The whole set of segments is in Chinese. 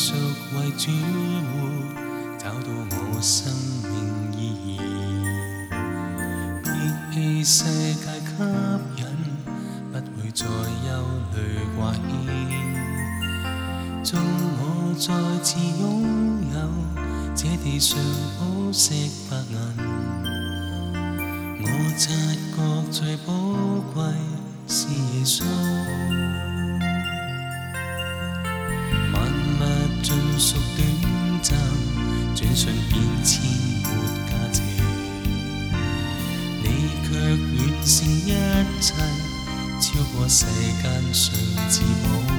熟为主活，找到我生命意义。别被世界吸引，不会再忧虑挂牵。纵我再次拥有这地上宝石白银，我察觉最宝贵是耶稣。属短暂，转瞬变迁没价值。你却悦胜一切，超过世间上自宝。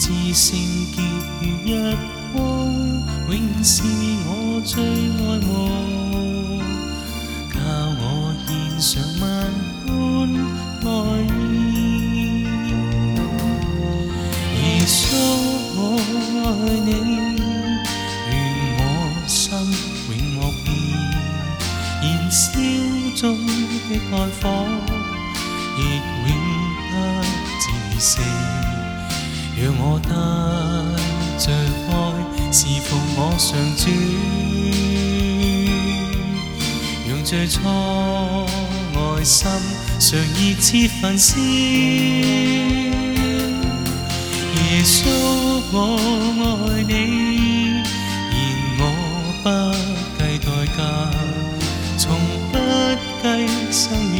知性洁如一光，永是我最爱慕。教我献上万般。中的爱火，亦永不自熄。让我带着爱，侍奉我上主，让最初爱心常热切焚烧。耶稣，我爱。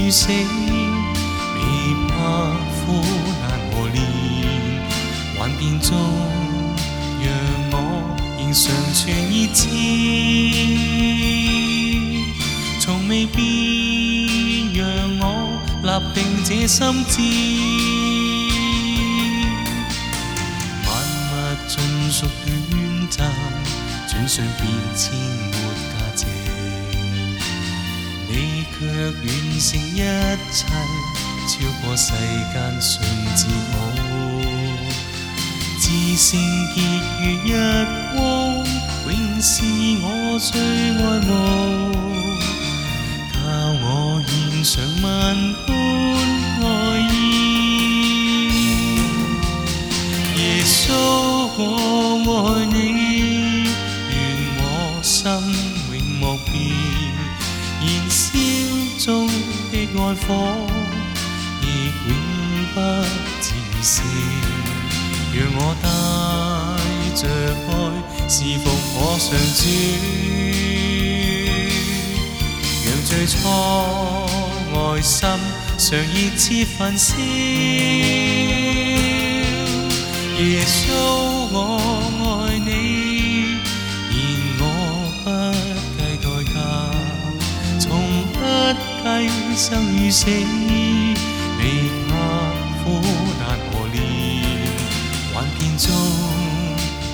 與死，未怕苦難磨練，幻變中讓我仍常存意志，從未變，讓我立定這心志。萬物盡屬短暫，轉瞬變遷沒價值。你。却完成一切，超过世间上自我。至性洁如日光，永是我最爱慕。教我献上万。火亦永不自熄，让我带着爱，侍奉我上主，让最初爱心常热切焚烧，耶稣。生与死，你怕苦难何念？幻变中，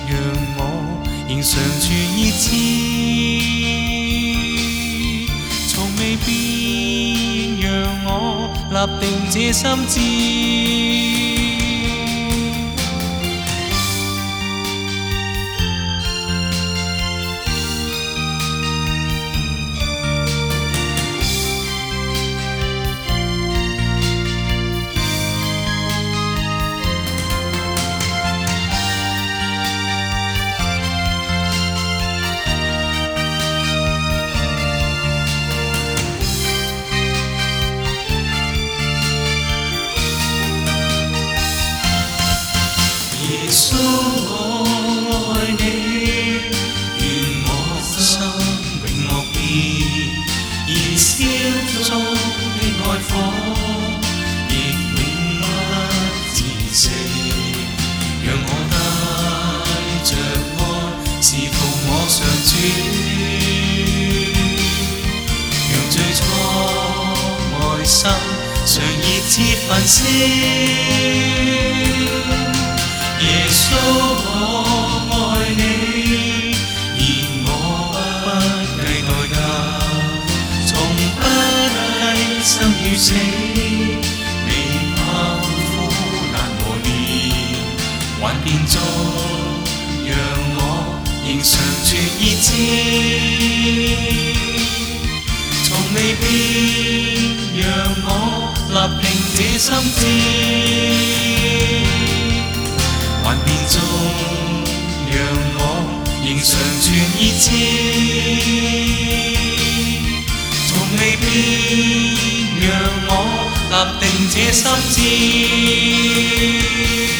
让我仍常存意志，从未变，让我立定这心志。主，用最初愛心常熱切焚燒。耶穌，我愛你，而我不計代價，從不計生與死。你怕苦難磨練，幻變中。常存意志，从未变，让我立定这心志。幻变中，让我仍常存意志，从未变，让我立定这心志。